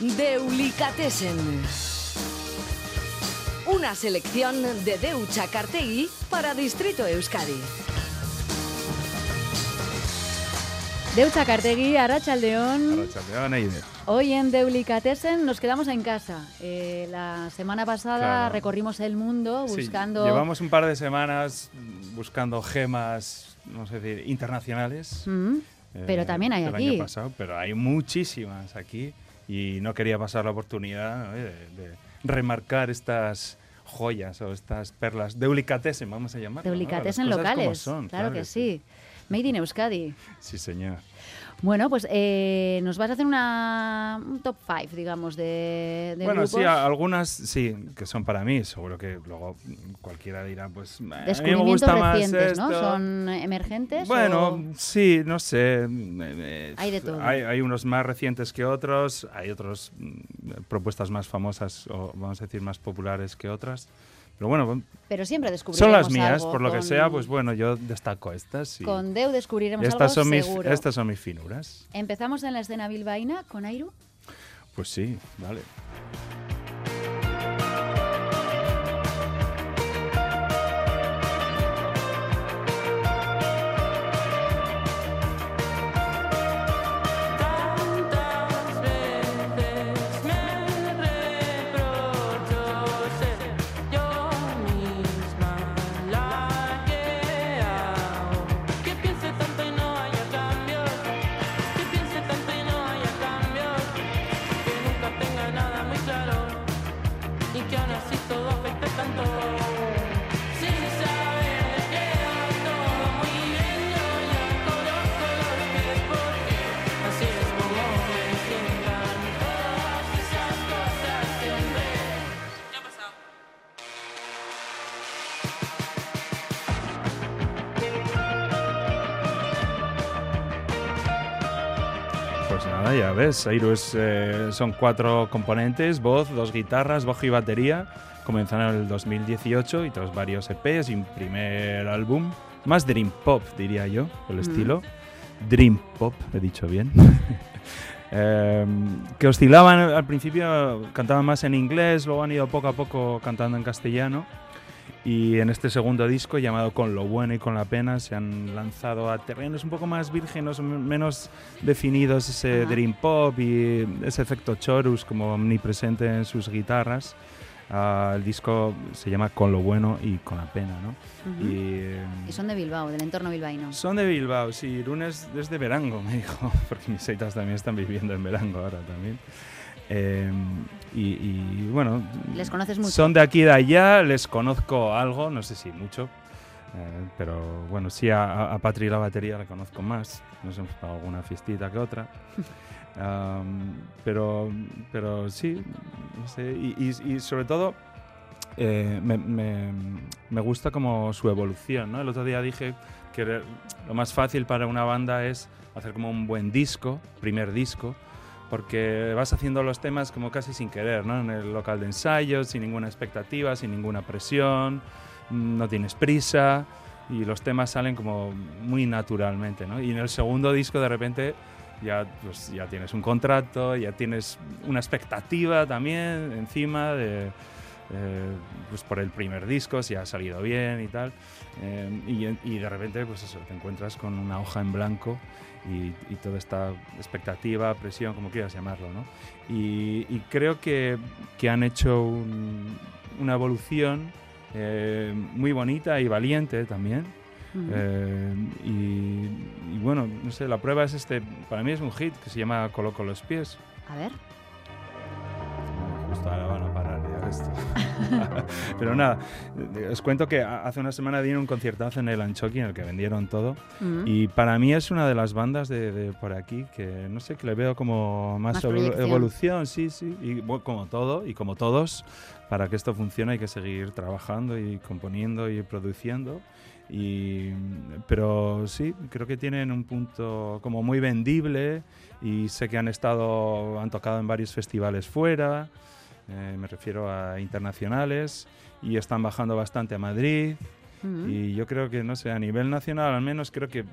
Deulicatessen. Una selección de Deucha Cartegui para Distrito Euskadi. Deutza Cartegui, Arrachaldeón. Arrachaldeón, Eide. Hoy en Deulicatessen nos quedamos en casa. Eh, la semana pasada Claro. recorrimos el mundo Sí, buscando... llevamos un par de semanas buscando gemas, no sé decir, internacionales. Mm, eh, pero también hay aquí. año pasado, pero hay muchísimas aquí y no quería pasar la oportunidad ¿no? de, de remarcar estas joyas o estas perlas deulicatessen, vamos a llamar. Deulicatessen locales. claro, que sí. Made in Euskadi. Sí, señor. Bueno, pues eh, nos vas a hacer una, un top 5, digamos, de, de bueno, grupos. sí, a- algunas sí, que son para mí. Seguro que luego cualquiera dirá, pues a mí me gusta más recientes, ¿no? esto. ¿Son emergentes? Bueno, o- sí, no sé. eh, Hay de todo. Hay, hay unos más recientes que otros, hay otras propuestas más famosas o vamos a decir más populares que otras. Pero bueno, Pero siempre son descubriremos las mías, algo por lo que sea, pues bueno, yo destaco estas. Y, Con Deu descubriremos estas, algo son mis, estas son mis finuras. Empezamos en la escena bilbaína con Airu. Pues sí, vale. Nada, ya ves, Airu es, eh, son cuatro componentes, voz, dos guitarras, bajo y batería. Comenzaron en el 2018 y tras varios EPs y un primer álbum, más Dream Pop diría yo, el estilo. Dream Pop, he dicho bien. Eh, que oscilaban al principio, cantaban más en inglés, luego han ido poco a poco cantando en castellano. Y en este segundo disco, llamado Con lo bueno y con la pena, se han lanzado a terrenos un poco más vírgenes, menos definidos, ese Ajá. dream pop y ese efecto chorus como omnipresente en sus guitarras. Ah, el disco se llama Con lo bueno y con la pena, ¿no? Y, eh, Y son de Bilbao, del entorno bilbaíno. son de Bilbao, sí. Irún es desde Verango, me dijo, porque mis seitas también están viviendo en Verango ahora también. Eh, y, y, bueno, ¿Les conoces mucho? son de aquí y de allá, les conozco algo, no sé si mucho, eh, pero bueno, sí a, a- Patri la batería la conozco más, nos hemos pagado alguna fiestita que otra. Am, pero, pero sí, no sé, y, y- y sobre todo eh, me, me- me gusta como su evolución, ¿no? El otro día dije que lo más fácil para una banda es hacer como un buen disco, primer disco, porque vas haciendo los temas como casi sin querer, ¿no? En el local de ensayo, sin ninguna expectativa, sin ninguna presión, no tienes prisa y los temas salen como muy naturalmente, ¿no? Y en el segundo disco de repente ya, pues, ya tienes un contrato, ya tienes una expectativa también encima de, eh, pues por el primer disco, si ha salido bien y tal. Eh, y, y de repente, pues eso, te encuentras con una hoja en blanco y, y toda esta expectativa, presión, como quieras llamarlo, ¿no? Y, y creo que, que han hecho un- una evolución eh, muy bonita y valiente también. Eh, y, y bueno, no sé, la prueba es este, para mí es un hit que se llama Coloco los pies. A ver. Justo ahora ya esto. Pero nada, os cuento que a- hace una semana dieron un conciertazo en el Anchoqui en el que vendieron todo. Ujú. Y para mí es una de las bandas de, de por aquí que no sé, que le veo como más, Más evolución, sí, sí. Y bueno, como todo y como todos, para que esto funcione hay que seguir trabajando y componiendo y produciendo. Y, pero sí, creo que tienen un punto como muy vendible y sé que han estado, han tocado en varios festivales fuera, eh, me refiero a internacionales, y están bajando bastante a Madrid. Ujú. Y yo creo que, no sé, a nivel nacional al menos creo que,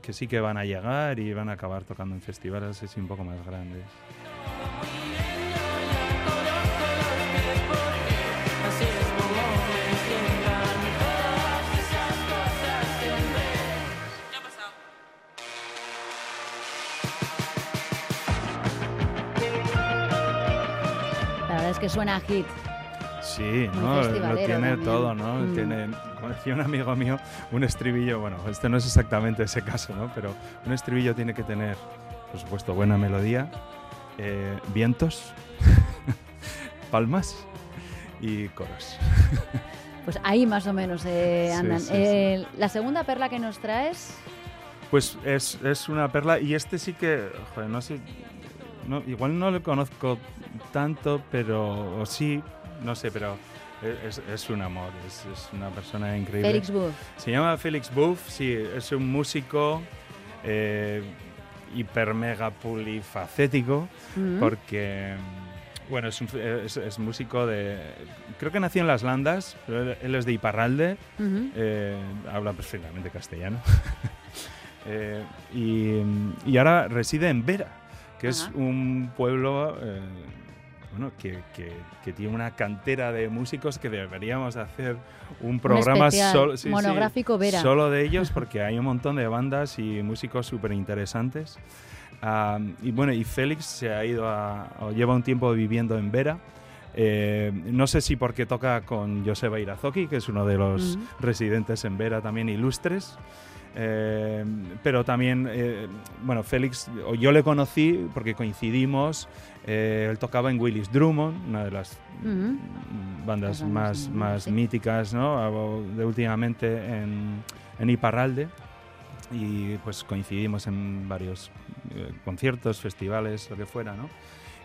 que sí que van a llegar y van a acabar tocando en festivales así un poco más grandes. Que suena a hit. Sí, ¿no? Lo tiene también. todo, ¿no? Mm. Tiene, como decía un amigo mío, un estribillo, bueno, este no es exactamente ese caso, ¿no? Pero un estribillo tiene que tener, por supuesto, buena melodía, eh, vientos, palmas y coros. Pues ahí más o menos eh, andan. sí, sí. Eh, La segunda perla que nos traes, Pues es, es una perla y este sí que, joder, no sé, no, igual no lo conozco tanto, pero o sí, no sé, pero es, es un amor, es, es una persona increíble. Félix Buff. Se llama Félix Buff, sí, es un músico eh, hiper mega polifacético Mm. porque, bueno, es, un- es- músico de, creo que nació en Las Landas, pero él, es de Iparralde, eh, habla perfectamente castellano. Eh, y, y ahora reside en Vera, que es un pueblo eh, bueno, que, que- que tiene una cantera de músicos que deberíamos hacer un programa solo, sí, sí, monográfico Vera. solo de ellos, porque hay un montón de bandas y músicos súper interesantes. Y bueno, y Félix se ha ido a, o lleva un tiempo viviendo en Vera. Eh, no sé si porque toca con Joseba Irazoki, que es uno de los residentes en Vera también ilustres. Eh, pero también, eh, bueno, Félix, yo le conocí porque coincidimos. eh, él tocaba en Willis Drummond, una de las Ujú. mm, bandas bandas más, de- más sí. míticas ¿no? de últimamente en, en Iparralde. Y pues coincidimos en varios eh, conciertos, festivales, lo que fuera, ¿no?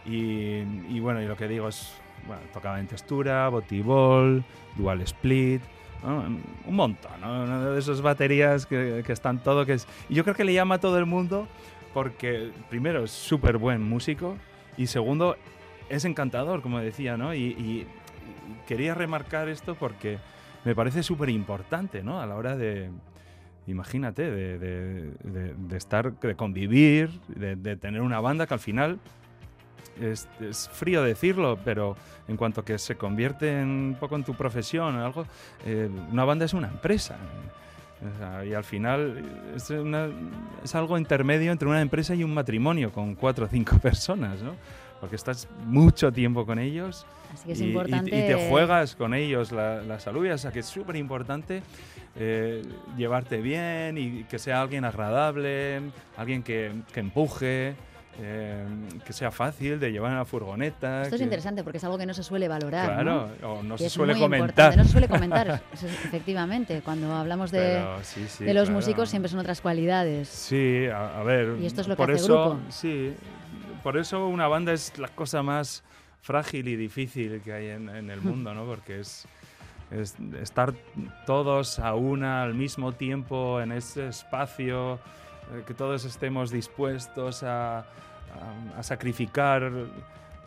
Y, y bueno, y lo que digo es, bueno, tocaba en textura, botibol, dual split, un montón. Una de esas baterías que, que están todo, que es... Y yo creo que le llama a todo el mundo porque, primero, es súper buen músico y segundo, es encantador, como decía, ¿no? Y, quería remarcar esto porque me parece súper importante, ¿no? A la hora de, imagínate, de, de- estar, de convivir, de tener una banda que al final es, es frío decirlo, pero en cuanto que se convierte en, un poco en tu profesión o algo, eh, una banda es una empresa. O sea, y al final es, una- es algo intermedio entre una empresa y un matrimonio con cuatro o cinco personas, ¿no? Porque estás mucho tiempo con ellos Así que es y, y- importante. y te juegas con ellos la, la salud, o sea que es súper importante eh, llevarte bien y que sea alguien agradable, alguien que, que empuje, eh, que sea fácil de llevar en la furgoneta. Esto es que- interesante porque es algo que no se suele valorar. Claro, ¿no? o no se es suele comentar. No se suele comentar, eso es- efectivamente. Cuando hablamos de, Pero sí, sí, de los claro. músicos siempre son otras cualidades. Sí, a, a ver. Y esto es lo que por hace eso, grupo. Sí, por eso una banda es la cosa más frágil y difícil que hay en, en el mundo, ¿no? Porque es, es estar todos a una al mismo tiempo en ese espacio, que todos estemos dispuestos a, a- a sacrificar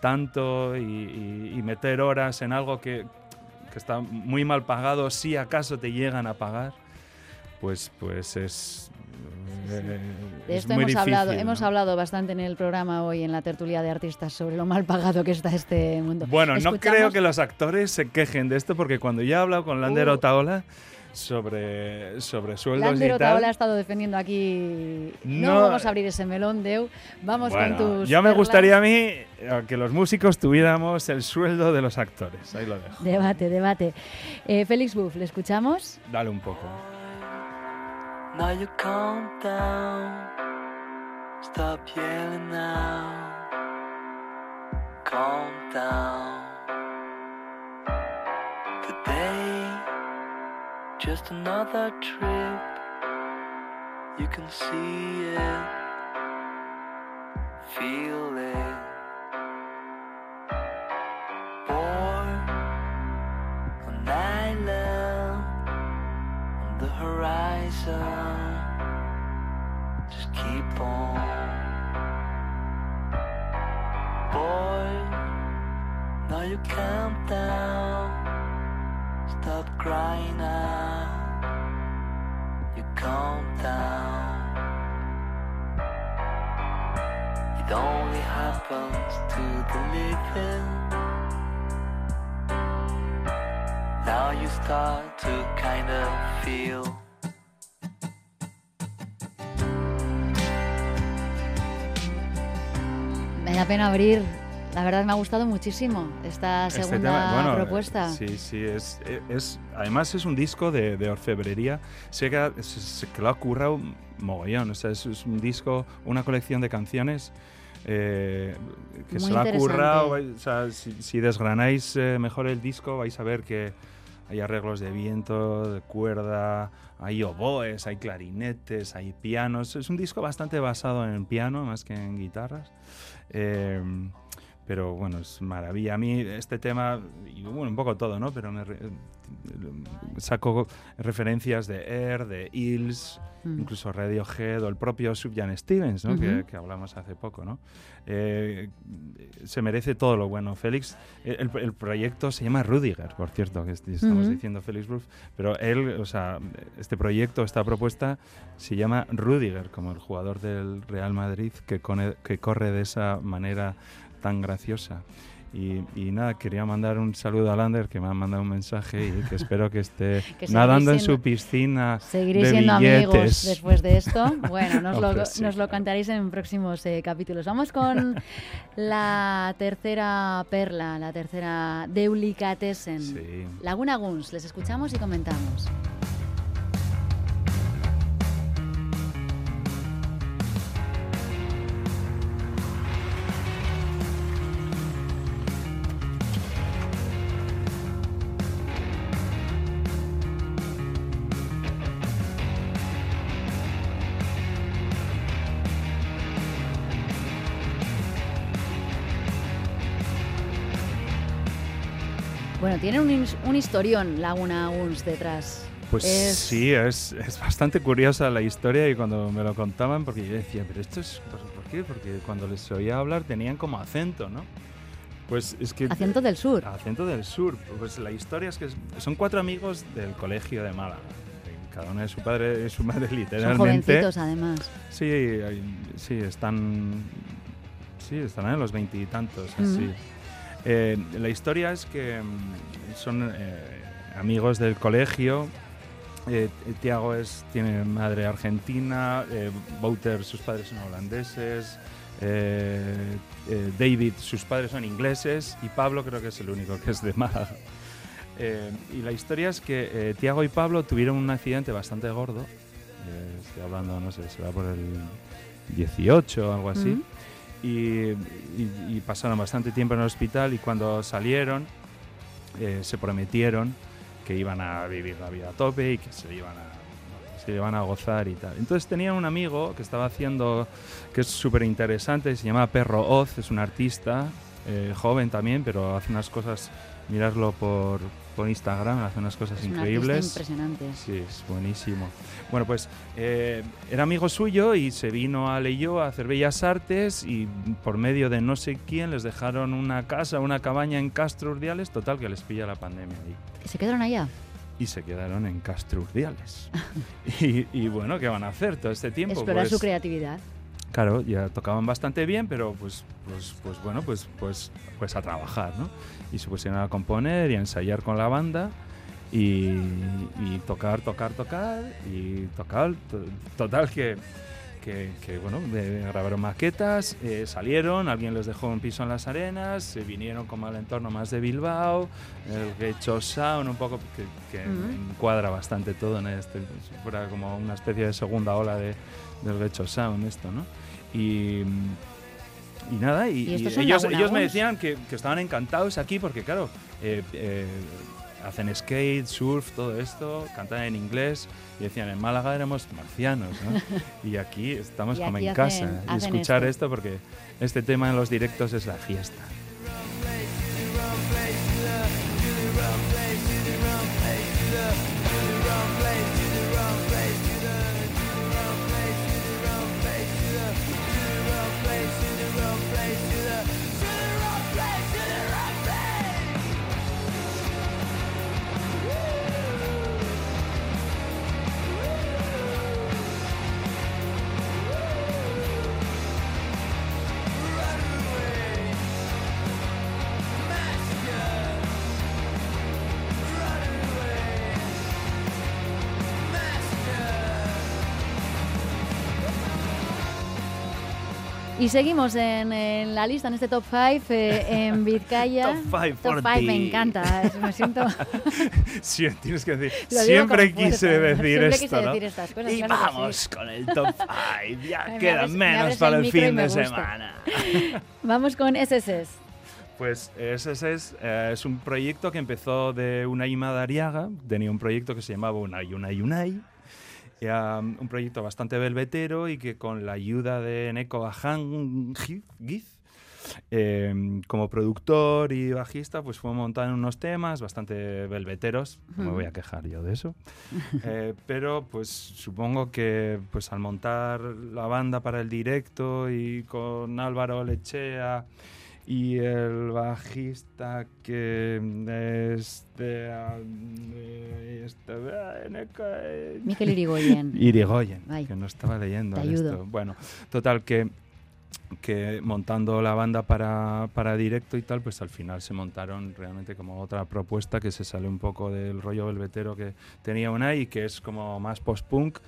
tanto y, y- y meter horas en algo que, que está muy mal pagado, si acaso te llegan a pagar, pues, pues es, eh, De es esto muy hemos hablado, difícil, hemos ¿no? hablado bastante en el programa hoy en la tertulia de artistas sobre lo mal pagado que está este mundo. Bueno, no Escuchamos- creo que los actores se quejen de esto porque cuando yo he hablado con Lander Uh. Otaola sobre, sobre sueldos Lander y Otaola ha tal... estado defendiendo aquí. No, No. vamos a abrir ese melón, Deu. Vamos Bueno, con tus. ya me perlas. gustaría a mí eh, que los músicos tuviéramos el sueldo de los actores. Ahí lo dejo. Debate, debate. Eh, Félix Buff, ¿le escuchamos? Dale un poco. Now you calm down. Stop yelling now. Calm down. Just another trip. You can see it, feel it. Born an island on the horizon. Just keep on. Boy, now you calm down. Stop crying to the living. Now you start to kind of feel. Me da pena abrir La verdad me ha gustado muchísimo esta Este segunda tema, bueno, propuesta. Sí, sí, es, es, además es un disco de, de orfebrería. Sé que, ha- se- se- que lo ha currado mogollón. O sea, es, es un disco, una colección de canciones eh, que Muy se lo ha interesante. currado. vai- O sea, si, si desgranáis eh, mejor el disco, vais a ver que hay arreglos de viento, de cuerda, hay oboes, hay clarinetes, hay pianos. Es un disco bastante basado en el piano más que en guitarras. Eh, pero bueno, es maravilla. A mí este tema, y bueno, un poco todo, ¿no? Pero me re- saco referencias de Air, de Hills, Mm. incluso Radiohead o el propio Sufjan Stevens, ¿no? que, hablamos hace poco, ¿no? Eh, se merece todo lo bueno. Félix, el, el proyecto se llama Rudiger, por cierto, que est- estamos diciendo Félix Wolf, pero él, o sea, este proyecto, esta propuesta se llama Rudiger, como el jugador del Real Madrid que, cone- que corre de esa manera tan graciosa. Y, y nada, quería mandar un saludo a Lander, que me ha mandado un mensaje y que espero que esté Que nadando en siendo- su piscina Seguiréis de siendo amigos billetes. después de esto. Bueno, nos, lo, sí, nos lo cantaréis en próximos eh, capítulos. Vamos con la tercera perla, la tercera Deulicatessen. Sí. Laguna Guns, les escuchamos y comentamos. Tiene un, his- un historión Laguna Guns detrás. Pues Es- sí, es, es bastante curiosa la historia y cuando me lo contaban, porque yo decía, pero esto es, ¿por, por qué? Porque cuando les oía hablar tenían como acento, ¿no? Pues es que... Acento del sur. Acento del sur. Pues la historia es que son cuatro amigos del colegio de Málaga. Cada uno de su padre y su madre Son literalmente. jovencitos además. Sí, sí, están. Sí, estarán en los veintitantos, así. Eh, la historia es que mm, son eh, amigos del colegio. Eh, Tiago es, tiene madre argentina, eh, Wouter, sus padres son holandeses, David, sus padres son ingleses y Pablo creo que es el único que es de Málaga. Y la historia es que Tiago y Pablo tuvieron un accidente bastante gordo. Estoy hablando, no sé, será por el 18 o algo así. Ujú. Y, y- y pasaron bastante tiempo en el hospital y cuando salieron eh, se prometieron que iban a vivir la vida a tope y que se iban a, se iban a gozar y tal. Entonces tenían un amigo que estaba haciendo, que es súper interesante, se llama Perro Oz, es un artista eh, joven también, pero hace unas cosas, mirarlo por, Instagram, hace unas cosas Es increíbles. impresionante. Sí, es buenísimo. Bueno, pues eh, era amigo suyo y se vino a Leyó a hacer bellas artes y por medio de no sé quién les dejaron una casa, una cabaña en Castro Urdiales, total que les pilla la pandemia ahí. ¿Se quedaron allá? Y se quedaron en Castro Urdiales. y, y bueno, ¿qué van a hacer todo este tiempo? Explorar Pues, su creatividad. Claro, ya tocaban bastante bien, pero pues, pues, pues bueno, pues, pues, pues a trabajar, ¿no? Y se pusieron a componer y a ensayar con la banda y, tocar, tocar, tocar y tocar. to- Total que, que, que, bueno, de- grabaron maquetas, eh, salieron, alguien les dejó un piso en las arenas, se vinieron como al entorno más de Bilbao, el Gecho Sound, un poco que, que Ujú. encuadra bastante todo en este, si fuera como una especie de segunda ola de, del Gecho Sound esto, ¿no? Y, y nada, y, ¿Y y ellos, ellos me decían que, que estaban encantados aquí porque, claro, eh, eh, hacen skate, surf, todo esto, cantan en inglés y decían, en Málaga éramos marcianos, ¿no? y aquí estamos Y como aquí en hacen- casa. y escuchar esto. esto porque este tema en los directos es la fiesta. Y seguimos en, en la lista, en este top 5, en Vizcaya. Top five Top for five, me ti. encanta. es- Me siento. Sí, tienes que decir. Siempre quise fuerza, decir siempre esto, quise ¿no? decir estas cosas, y claro vamos sí. con el top 5. Ya Me queda abres- me menos abres para el el fin me de semana. Vamos con SSS. Pues ese es, eh, es un proyecto que empezó de Unai Madariaga. Tenía un proyecto que se llamaba Unai Unai Unai. Era un proyecto bastante velvetero y que con la ayuda de Neko Ahan Giz, eh, como productor y bajista, pues fue montando unos temas bastante velveteros. No me voy a quejar yo de eso. Eh, pero pues supongo que pues al montar la banda para el directo y con Álvaro Lechea y el bajista que de- este, eh, Miquel Irigoyen. Irigoyen, Ay. que no estaba leyendo Te esto. ayudo. Bueno, total que que montando la banda para, para directo y tal, pues al final se montaron realmente como otra propuesta que se sale un poco del rollo velvetero que tenía Unai y que es como más post-punk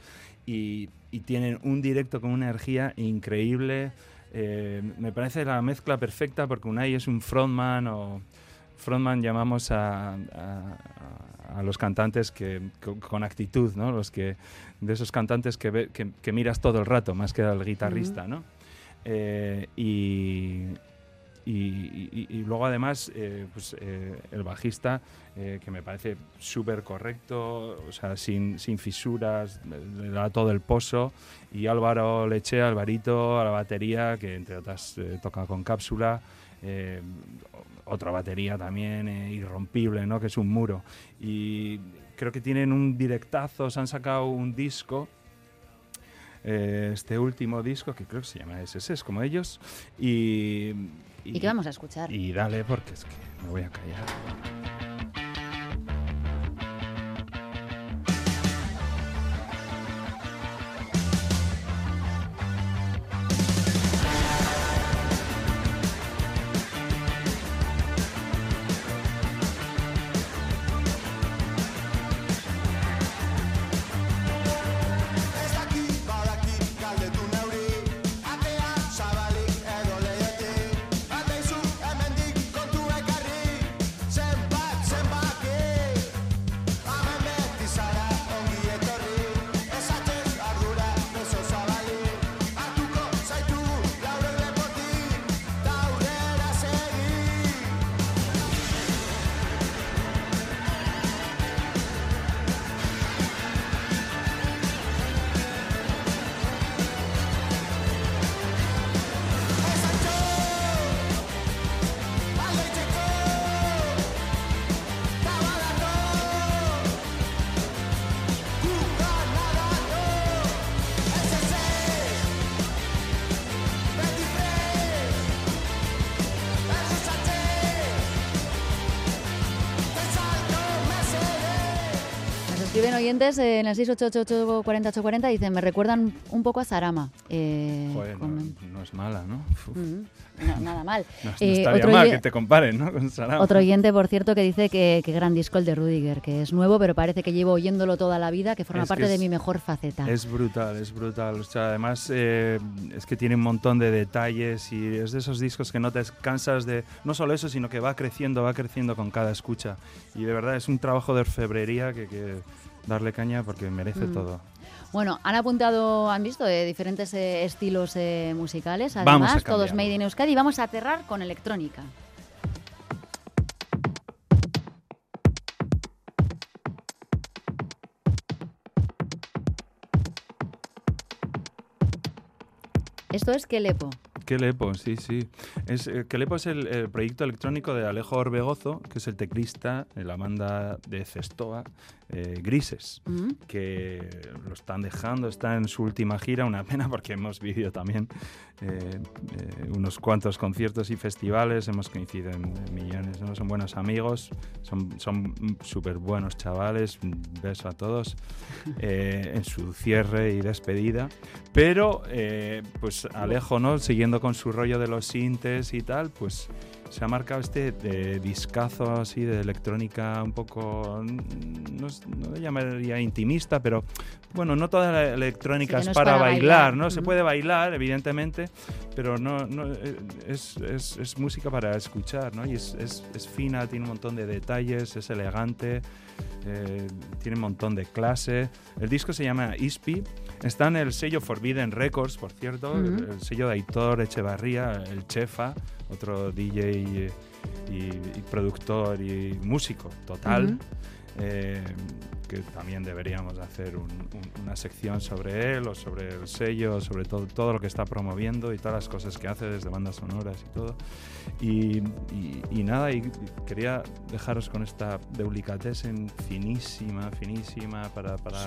y, y tienen un directo con una energía increíble. Eh, me parece la mezcla perfecta porque Unai es un frontman o frontman llamamos a, a- a los cantantes que co- con actitud, ¿no? Los que de esos cantantes que, ve- que, que miras todo el rato más que al guitarrista, ¿no? Eh, y, y, luego además eh, pues, eh, el bajista eh, que me parece súper correcto, o sea, sin, sin fisuras, le da todo el pozo y Álvaro Lechea, Alvarito a la batería, que entre otras toca con cápsula, otra batería también irrompible, ¿no? que es un muro. Y creo que tienen un directazo, se han sacado un disco este último disco que creo que se llama SS, es como ellos. Y, ¿Y qué vamos a escuchar? Y dale, porque es que me voy a callar. Escriben oyentes eh, en el 688-840-840 dicen, me recuerdan un poco a Sarama. Eh, Joder, no, con- no es mala, ¿no? Mm, no, nada mal. no, no Eh, estaría otro mal que te comparen, ¿no? Con Sarah. Otro oyente, por cierto, que dice que, que gran disco el de Rudiger, que es nuevo, pero parece que llevo oyéndolo toda la vida, que forma Es parte que de es- mi mejor faceta. Es brutal, es brutal. O sea, además eh, es que tiene un montón de detalles y es de esos discos que no te cansas de... No solo eso, sino que va creciendo, va creciendo con cada escucha. Y de verdad es un trabajo de orfebrería que, que darle caña porque merece Mm. todo. Bueno, han apuntado, han visto, de diferentes eh, estilos eh, musicales, además, todos made in Euskadi. Vamos a cerrar con electrónica. Esto es Kelepo. Kelepo, sí, sí. Es, eh, Kelepo es el, el proyecto electrónico de Alejo Orbegozo, que es el teclista de la banda de Cestoa, eh, Grises. Mm. que lo están dejando, está en su última gira, una pena porque hemos vivido también eh, eh, unos cuantos conciertos y festivales, hemos coincidido en, en millones, ¿no? son buenos amigos, son son súper buenos chavales, un beso a todos eh, en su cierre y despedida, pero eh, pues Alejo, ¿no? siguiendo con su rollo de los sintes y tal, pues se ha marcado este de discazo así de electrónica un poco, mm, no, no le llamaría intimista, pero bueno, no toda la electrónica Sí, no es para, para bailar, bailar. ¿no? Se puede bailar, evidentemente, pero no, no, eh, es, es- es música para escuchar, ¿no? Y es- es fina, tiene un montón de detalles, es elegante, eh, tiene un montón de clase. El disco se llama Ispi, está en el sello Forbidden Records, por cierto, el- sello de Aitor Echevarría, el Chefa, otro DJ y, productor y músico total. Eh, que también deberíamos hacer un- un- una sección sobre él o sobre el sello, sobre todo, todo lo que está promoviendo y todas las cosas que hace desde bandas sonoras y todo. Y, y- y nada, y, quería dejaros con esta Deulicatessen finísima, finísima para, para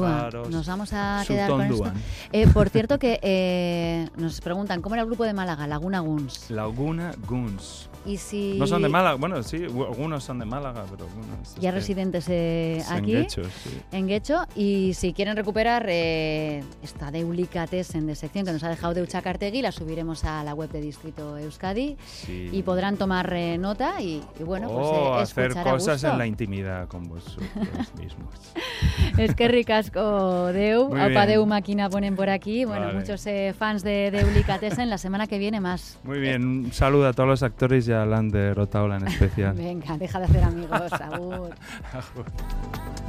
relajaros. Nos vamos a quedar con esto. Eh, por cierto que eh, nos preguntan, ¿cómo era el grupo de Málaga? Laguna Guns. Laguna Guns. Y si... No son de Málaga, bueno, sí, algunos son de Málaga, pero algunos... Ya es que- residentes eh, aquí. En Guecho, sí. en Guecho y si quieren recuperar eh, esta Deulicatessen de sección que nos ha dejado Deucha Cartegui, la subiremos a la web de Distrito Euskadi Sí. y podrán tomar eh, nota y, y bueno, pues o eh, hacer cosas en la intimidad con vosotros mismos. Es que ricasco Deu, Aupa. Deu Máquina ponen por aquí, bueno, Vale. muchos fans de Deulicatessen, la semana que viene más. Muy bien, un saludo a todos los actores y a Lander Otaola en especial. Venga, deja de hacer amigos. Agur.